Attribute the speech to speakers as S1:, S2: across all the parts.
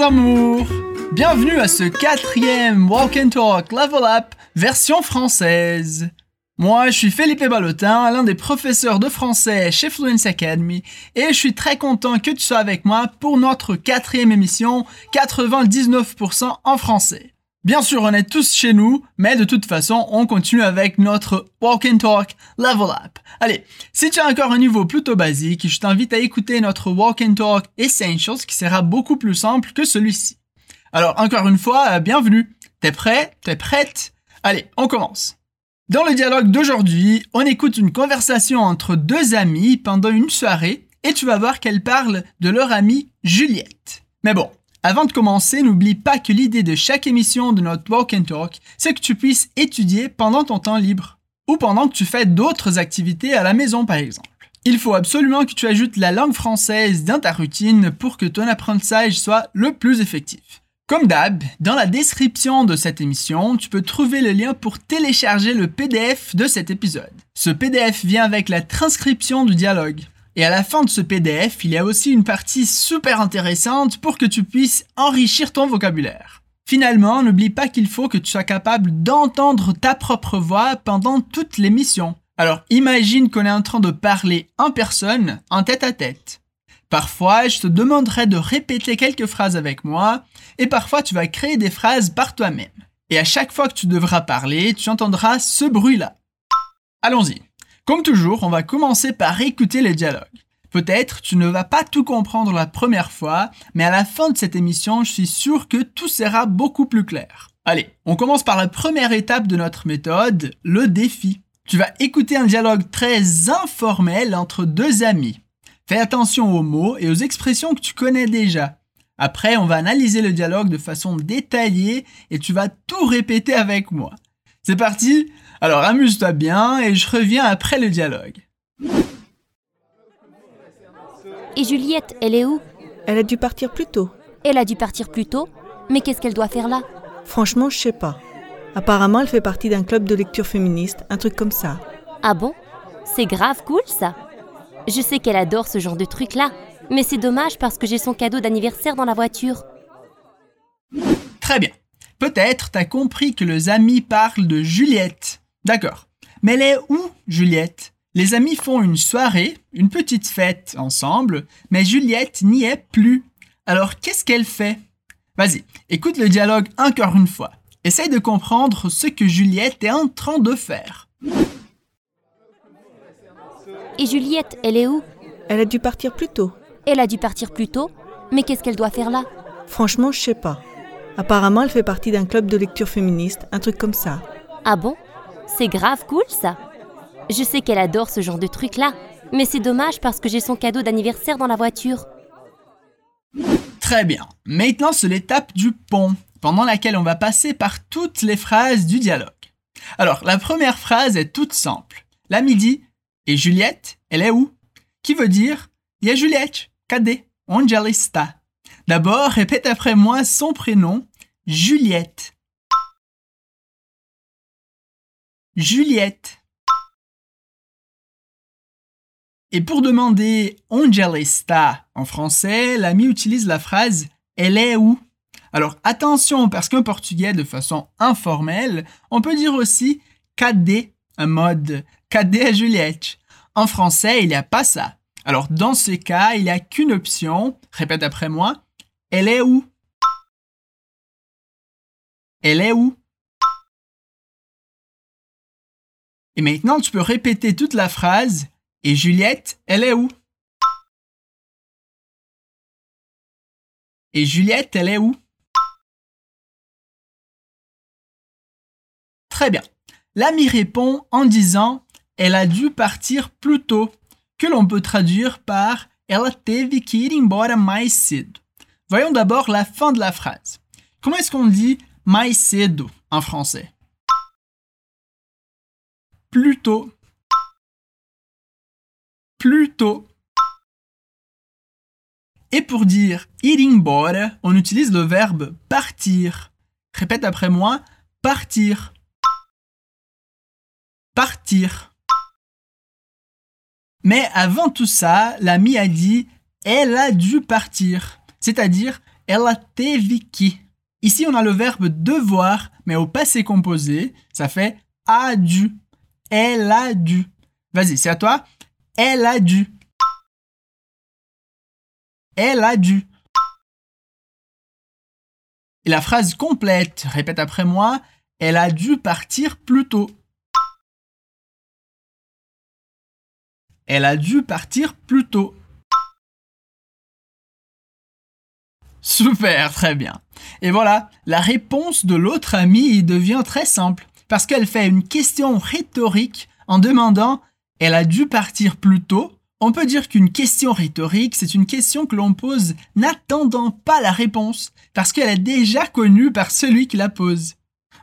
S1: amours Bienvenue à ce quatrième Walk and Talk Level Up version française. Moi, je suis Philippe Ballotin, l'un des professeurs de français chez Fluence Academy, et je suis très content que tu sois avec moi pour notre quatrième émission 99% en français. Bien sûr, on est tous chez nous, mais de toute façon, on continue avec notre Walk and Talk Level Up. Allez, si tu as encore un niveau plutôt basique, je t'invite à écouter notre Walk and Talk Essentials qui sera beaucoup plus simple que celui-ci. Alors, encore une fois, bienvenue. T'es prêt? T'es prête? Allez, on commence. Dans le dialogue d'aujourd'hui, on écoute une conversation entre deux amis pendant une soirée et tu vas voir qu'elles parlent de leur amie Juliette. Mais bon, avant de commencer, n'oublie pas que l'idée de chaque émission de notre Walk and Talk, c'est que tu puisses étudier pendant ton temps libre ou pendant que tu fais d'autres activités à la maison par exemple. Il faut absolument que tu ajoutes la langue française dans ta routine pour que ton apprentissage soit le plus effectif. Comme d'hab, dans la description de cette émission, tu peux trouver le lien pour télécharger le PDF de cet épisode. Ce PDF vient avec la transcription du dialogue. Et à la fin de ce PDF, il y a aussi une partie super intéressante pour que tu puisses enrichir ton vocabulaire. Finalement, n'oublie pas qu'il faut que tu sois capable d'entendre ta propre voix pendant toute l'émission. Alors imagine qu'on est en train de parler en personne, en tête à tête. Parfois, je te demanderai de répéter quelques phrases avec moi, et parfois tu vas créer des phrases par toi-même. Et à chaque fois que tu devras parler, tu entendras ce bruit-là. Allons-y. Comme toujours, on va commencer par écouter les dialogues. Peut-être tu ne vas pas tout comprendre la première fois, mais à la fin de cette émission, je suis sûr que tout sera beaucoup plus clair. Allez, on commence par la première étape de notre méthode, le défi. Tu vas écouter un dialogue très informel entre deux amis. Fais attention aux mots et aux expressions que tu connais déjà. Après, on va analyser le dialogue de façon détaillée et tu vas tout répéter avec moi. C'est parti Alors amuse-toi bien et je reviens après le dialogue.
S2: Et Juliette, elle est où?
S3: Elle a dû partir plus tôt.
S2: Elle a dû partir plus tôt? Mais qu'est-ce qu'elle doit faire là?
S3: Franchement, je sais pas. Apparemment, elle fait partie d'un club de lecture féministe, un truc comme ça.
S2: Ah bon? C'est grave cool ça je sais qu'elle adore ce genre de truc-là, mais c'est dommage parce que j'ai son cadeau d'anniversaire dans la voiture.
S1: Très bien. Peut-être t'as compris que les amis parlent de Juliette. D'accord. Mais elle est où, Juliette? Les amis font une soirée, une petite fête ensemble, mais Juliette n'y est plus. Alors qu'est-ce qu'elle fait? Vas-y, écoute le dialogue encore une fois. Essaye de comprendre ce que Juliette est en train de faire.
S2: Et Juliette, elle est où?
S3: Elle a dû partir plus tôt.
S2: Elle a dû partir plus tôt? Mais qu'est-ce qu'elle doit faire là?
S3: Franchement, je sais pas. Apparemment, elle fait partie d'un club de lecture féministe, un truc comme ça.
S2: Ah bon? C'est grave cool ça Je sais qu'elle adore ce genre de truc-là, mais c'est dommage parce que j'ai son cadeau d'anniversaire dans la voiture.
S1: Très bien. Maintenant, c'est l'étape du pont, pendant laquelle on va passer par toutes les phrases du dialogue. Alors, la première phrase est toute simple. L'ami dit et Juliette, elle est où? Qui veut dire Il y a Juliette, ela está D'abord, répète après moi son prénom, Juliette. Juliette. Et pour demander onde está en français, l'ami utilise la phrase elle est où? Alors attention, parce qu'en portugais, de façon informelle, on peut dire aussi cadê un mode cadet à Juliette? En français, il n'y a pas ça. Alors, dans ce cas, il n'y a qu'une option. Répète après moi. Elle est où? Elle est où? Et maintenant, tu peux répéter toute la phrase. Et Juliette, elle est où? Et Juliette, elle est où? Très bien. L'ami répond en disant Elle a dû partir plus tôt, que l'on peut traduire par Ela teve que ir embora mais cedo. Voyons d'abord la fin de la phrase. Comment est-ce qu'on dit mais cedo en français? Plus tôt. Plus tôt. Et pour dire ir embora, on utilise le verbe partir. Répète après moi, partir partir. Mais avant tout ça, l'ami a dit elle a dû partir, c'est-à-dire ela teve que. Ici, on a le verbe devoir, mais au passé composé, ça fait a dû. Elle a dû. Vas-y, c'est à toi. Elle a dû. Elle a dû. Et la phrase complète, répète après moi, elle a dû partir plus tôt. Elle a dû partir plus tôt. Super, très bien. Et voilà, la réponse de l'autre amie devient très simple, parce qu'elle fait une question rhétorique en demandant elle a dû partir plus tôt. On peut dire qu'une question rhétorique, c'est une question que l'on pose n'attendant pas la réponse, parce qu'elle est déjà connue par celui qui la pose.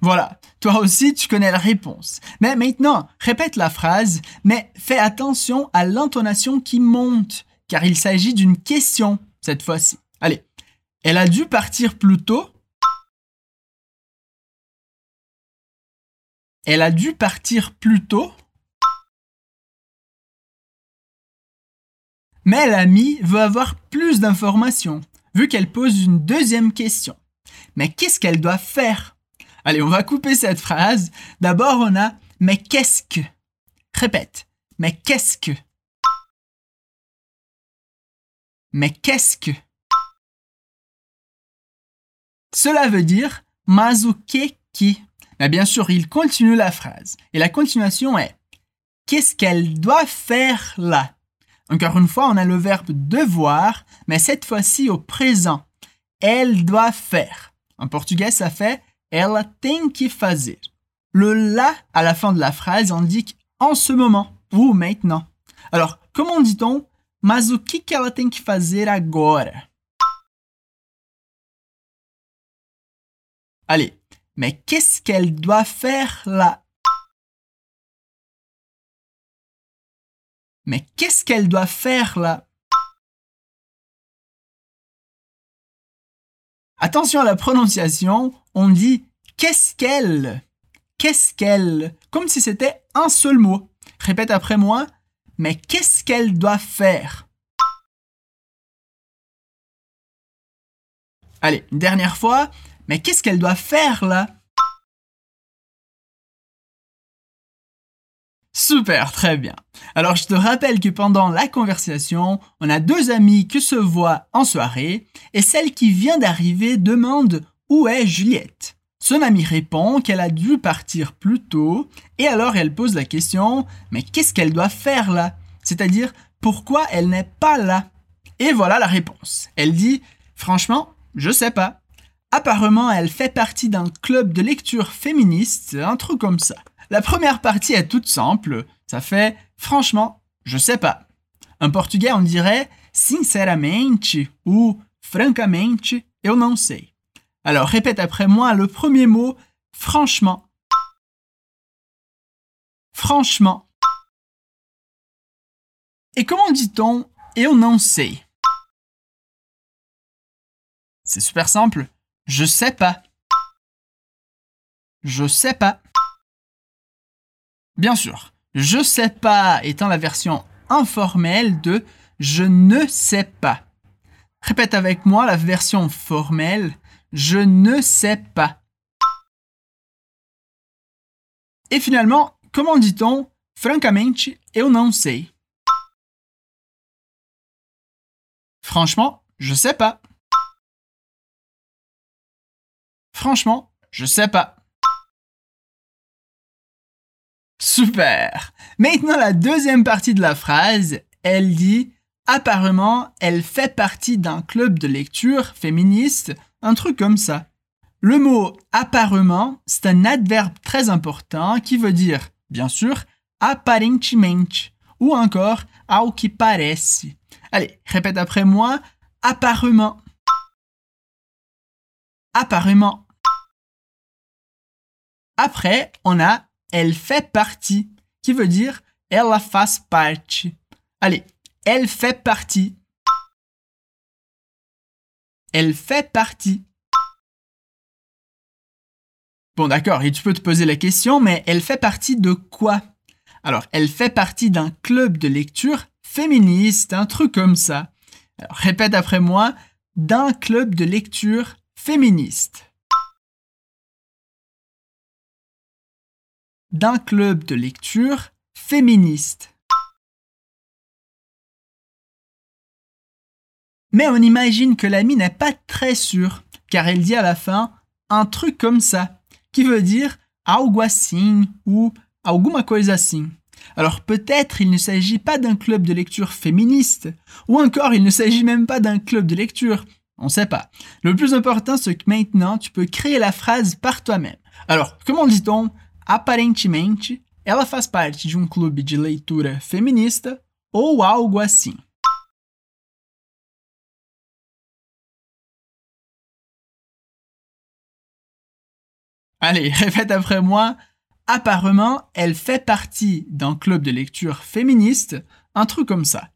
S1: Voilà, toi aussi tu connais la réponse. Mais maintenant, répète la phrase, mais fais attention à l'intonation qui monte, car il s'agit d'une question cette fois-ci. Allez, elle a dû partir plus tôt. Elle a dû partir plus tôt. Mais l'amie veut avoir plus d'informations, vu qu'elle pose une deuxième question. Mais qu'est-ce qu'elle doit faire? Allez, on va couper cette phrase. D'abord, on a mais qu'est-ce que? Répète. Mais qu'est-ce que Mais qu'est-ce que? Cela veut dire qui. Mais bien sûr, il continue la phrase. Et la continuation est Qu'est-ce qu'elle doit faire là? Encore une fois, on a le verbe devoir, mais cette fois-ci au présent. Elle doit faire. En portugais, ça fait ela tem que fazer. Le là à la fin de la phrase indique en ce moment ou maintenant. Alors, comment dit-on Mas o que ela tem que fazer agora Allez, mais qu'est-ce qu'elle doit faire là? Mais qu'est-ce qu'elle doit faire là? Attention à la prononciation, on dit qu'est-ce qu'elle Qu'est-ce qu'elle Comme si c'était un seul mot. Répète après moi, mais qu'est-ce qu'elle doit faire? Allez, dernière fois, mais qu'est-ce qu'elle doit faire là? Super, très bien. Alors je te rappelle que pendant la conversation, on a deux amis qui se voient en soirée et celle qui vient d'arriver demande où est Juliette. Son amie répond qu'elle a dû partir plus tôt et alors elle pose la question mais qu'est-ce qu'elle doit faire là? C'est-à-dire pourquoi elle n'est pas là? Et voilà la réponse. Elle dit franchement, je sais pas. Apparemment, elle fait partie d'un club de lecture féministe, un truc comme ça. La première partie est toute simple, ça fait franchement, je sais pas. En portugais, on dirait sinceramente ou francamente, eu não sei. Alors répète après moi le premier mot franchement. Franchement. Et comment dit-on eu não sei? C'est super simple. Je sais pas. Je sais pas. Bien sûr, je sais pas étant la version informelle de je ne sais pas. Répète avec moi la version formelle je ne sais pas. Et finalement, comment dit-on francamente eu não sei Franchement, je sais pas. Franchement, je sais pas. Super. Maintenant, la deuxième partie de la phrase, elle dit apparemment, elle fait partie d'un club de lecture féministe, un truc comme ça. Le mot apparemment, c'est un adverbe très important qui veut dire, bien sûr, aparentemente ou encore ao que parece. Allez, répète après moi, apparemment. Apparemment. Après, on a elle fait partie, qui veut dire ela faz parte. Allez, elle fait partie. Elle fait partie. Bon d'accord, et tu peux te poser la question, mais elle fait partie de quoi? Alors, elle fait partie d'un club de lecture féministe, un truc comme ça. Alors, répète après moi, d'un club de lecture féministe. D'un club de lecture féministe. Mais on imagine que l'ami n'est pas très sûre, car elle dit à la fin un truc comme ça, qui veut dire algo assim ou alguma coisa. Alors peut-être il ne s'agit pas d'un club de lecture féministe, ou encore il ne s'agit même pas d'un club de lecture. On ne sait pas. Le plus important, c'est que maintenant, tu peux créer la phrase par toi-même. Alors, comment dit-on Aparentemente, ela faz parte de um clube de leitura feminista ou algo assim. Allez, répète après moi. Apparemment, elle fait partie d'un club de lecture féministe, un truc comme ça.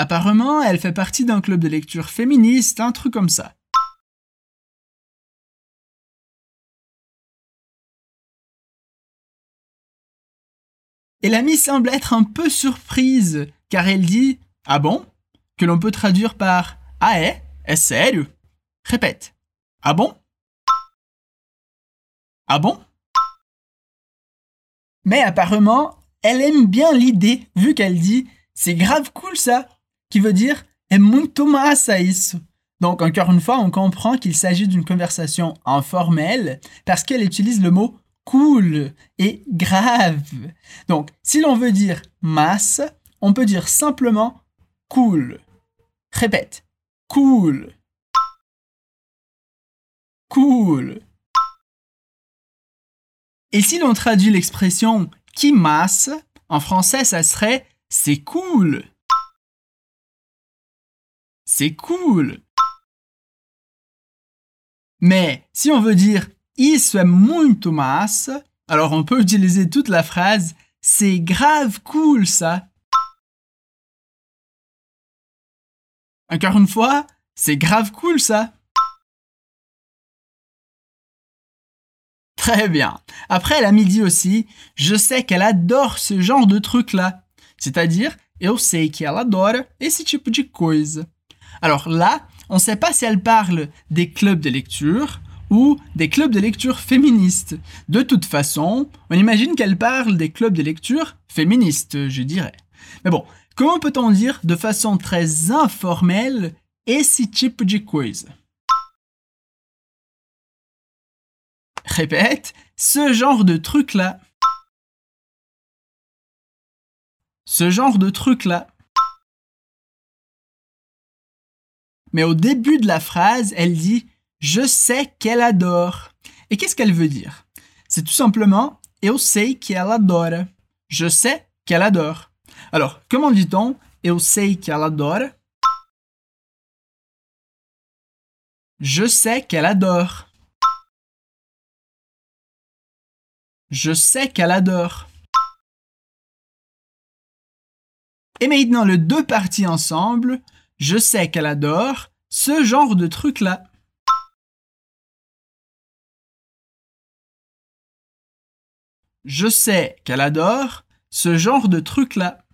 S1: Apparemment, elle fait partie d'un club de lecture féministe, un truc comme ça. Et l'amie semble être un peu surprise, car elle dit Ah bon? Que l'on peut traduire par Ah é? É sério? Répète. Ah bon? Ah bon? Mais apparemment, elle aime bien l'idée, vu qu'elle dit C'est grave cool ça, qui veut dire É muito massa isso. Donc, encore une fois, on comprend qu'il s'agit d'une conversation informelle parce qu'elle utilise le mot cool et grave. Donc, si l'on veut dire masse, on peut dire simplement cool. Répète. Cool. Cool. Et si l'on traduit l'expression qui masse, en français, ça serait c'est cool. C'est cool. Mais si on veut dire isso é muito massa, alors on peut utiliser toute la phrase c'est grave cool ça. Encore une fois, c'est grave cool ça. Très bien. Après, elle a mis dit aussi, je sais qu'elle adore ce genre de truc-là. C'est-à-dire, eu sei que ela adora esse tipo de coisa. Alors là, on ne sait pas si elle parle des clubs de lecture ou des clubs de lecture féministes. De toute façon, on imagine qu'elle parle des clubs de lecture féministes, je dirais. Mais bon, Comment peut-on dire de façon très informelle esse tipo de coisa Répète, ce genre de truc-là. Ce genre de truc-là. Mais au début de la phrase, elle dit Je sais qu'elle adore. Et qu'est-ce qu'elle veut dire? C'est tout simplement Eu sei que ela adora. Je sais qu'elle adore. Alors, comment dit-on Eu sei qu'elle adore Je sais qu'elle adore. Je sais qu'elle adore. Et maintenant, les deux parties ensemble, je sais qu'elle adore ce genre de truc-là. Je sais qu'elle adore ce genre de truc-là.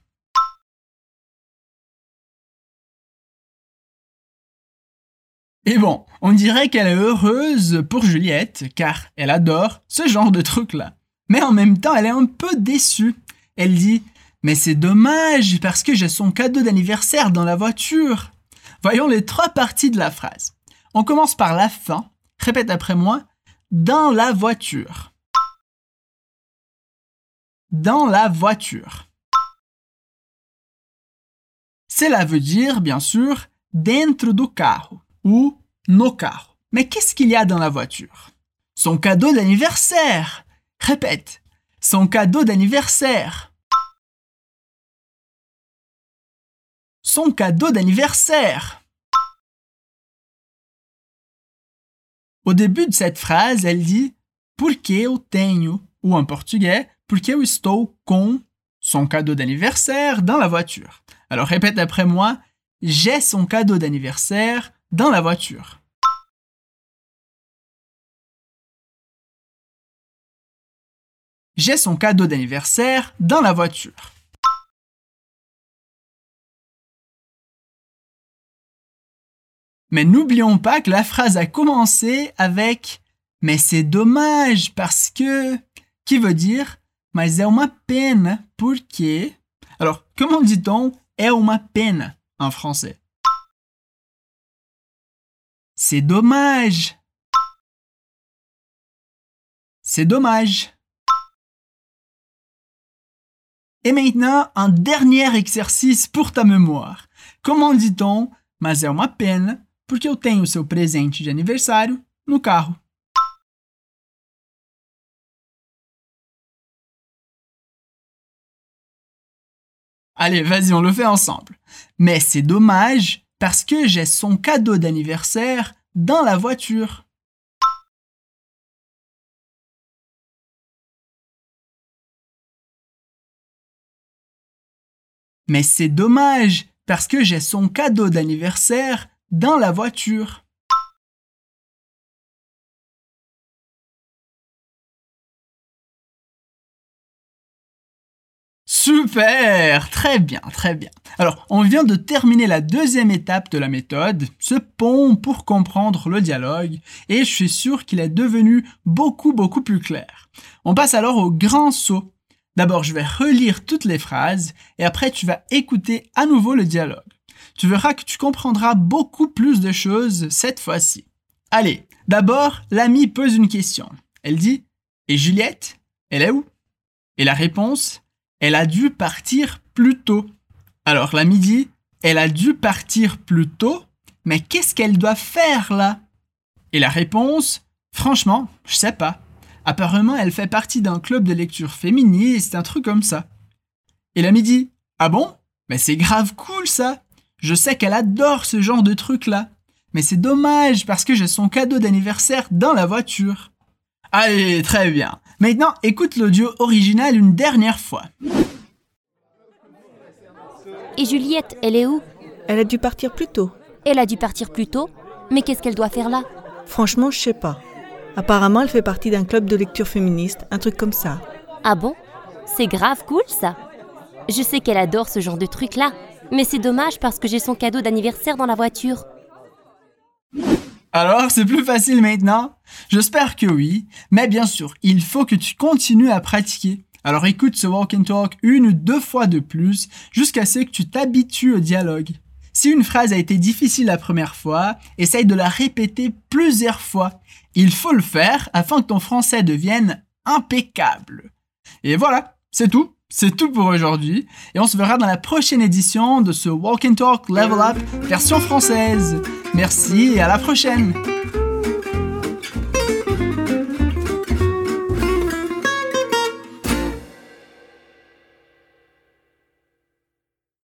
S1: Et bon, on dirait qu'elle est heureuse pour Juliette, car elle adore ce genre de truc-là. Mais en même temps, elle est un peu déçue. Elle dit Mais c'est dommage, parce que j'ai son cadeau d'anniversaire dans la voiture. Voyons les trois parties de la phrase. On commence par la fin. Répète après moi Dans la voiture. Dans la voiture. Cela veut dire, bien sûr, dentro do carro ou no carro. Mais qu'est-ce qu'il y a dans la voiture? Son cadeau d'anniversaire Répète, son cadeau d'anniversaire. Son cadeau d'anniversaire. Au début de cette phrase, elle dit Porque eu tenho, ou en portugais, Porque eu estou com son cadeau d'anniversaire dans la voiture. Alors répète après moi J'ai son cadeau d'anniversaire dans la voiture. j'ai son cadeau d'anniversaire dans la voiture. Mais n'oublions pas que la phrase a commencé avec Mais c'est dommage parce que qui veut dire Mas é uma pena porque. Alors, comment dit-on é uma pena en français? C'est dommage. C'est dommage. Et maintenant, un dernier exercice pour ta mémoire. Comment dit-on Mas é uma pena porque eu tenho seu presente de aniversário no carro. Allez, vas-y, on le fait ensemble. Mais c'est dommage parce que j'ai son cadeau d'anniversaire dans la voiture. Mais c'est dommage parce que j'ai son cadeau d'anniversaire dans la voiture. Super Très bien, très bien. Alors, on vient de terminer la deuxième étape de la méthode, ce pont pour comprendre le dialogue, et je suis sûr qu'il est devenu beaucoup, beaucoup plus clair. On passe alors au grand saut. D'abord, je vais relire toutes les phrases, et après, tu vas écouter à nouveau le dialogue tu verras que tu comprendras beaucoup plus de choses cette fois-ci. Allez, d'abord, l'amie pose une question. Elle dit Et Juliette, elle est où? Et la réponse Elle a dû partir plus tôt. Alors l'ami dit Elle a dû partir plus tôt, mais qu'est-ce qu'elle doit faire là? Et la réponse Franchement, je sais pas. Apparemment, elle fait partie d'un club de lecture féministe, un truc comme ça. Et l'ami dit Ah bon? Mais c'est grave cool ça je sais qu'elle adore ce genre de truc-là. Mais c'est dommage parce que j'ai son cadeau d'anniversaire dans la voiture. Allez, très bien. Maintenant, écoute l'audio original une dernière fois.
S2: Et Juliette, elle est où?
S3: Elle a dû partir plus tôt.
S2: Elle a dû partir plus tôt? Mais qu'est-ce qu'elle doit faire là?
S3: Franchement, je sais pas. Apparemment, elle fait partie d'un club de lecture féministe, un truc comme ça.
S2: Ah bon? C'est grave cool ça. Je sais qu'elle adore ce genre de truc-là. Mais c'est dommage parce que j'ai son cadeau d'anniversaire dans la voiture.
S1: Alors, c'est plus facile maintenant? J'espère que oui, mais bien sûr, il faut que tu continues à pratiquer. Alors écoute ce walk and talk une ou deux fois de plus jusqu'à ce que tu t'habitues au dialogue. Si une phrase a été difficile la première fois, essaye de la répéter plusieurs fois. Il faut le faire afin que ton français devienne impeccable. Et voilà, c'est tout. C'est tout pour aujourd'hui et on se verra dans la prochaine édition de ce Walk and Talk Level Up version française. Merci et à la prochaine